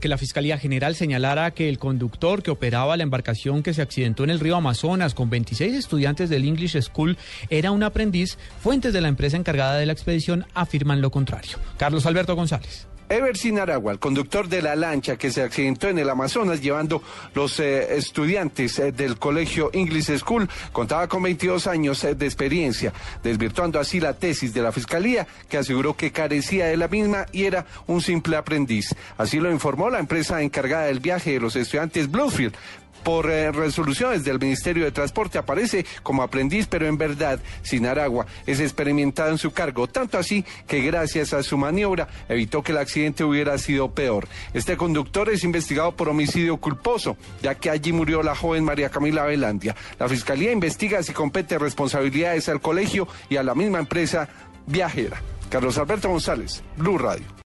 que la Fiscalía General señalara que el conductor que operaba la embarcación que se accidentó en el río Amazonas con 26 estudiantes del English School era un aprendiz, fuentes de la empresa encargada de la expedición afirman lo contrario. Carlos Alberto González. Eversin Aragua, el conductor de la lancha que se accidentó en el Amazonas llevando los eh, estudiantes eh, del colegio English School, contaba con 22 años eh, de experiencia, desvirtuando así la tesis de la fiscalía que aseguró que carecía de la misma y era un simple aprendiz. Así lo informó la empresa encargada del viaje de los estudiantes Bluefield por eh, resoluciones del Ministerio de Transporte aparece como aprendiz, pero en verdad sin Aragua es experimentado en su cargo, tanto así que gracias a su maniobra evitó que el accidente hubiera sido peor. Este conductor es investigado por homicidio culposo, ya que allí murió la joven María Camila Velandia. La Fiscalía investiga si compete responsabilidades al colegio y a la misma empresa viajera. Carlos Alberto González, Blue Radio.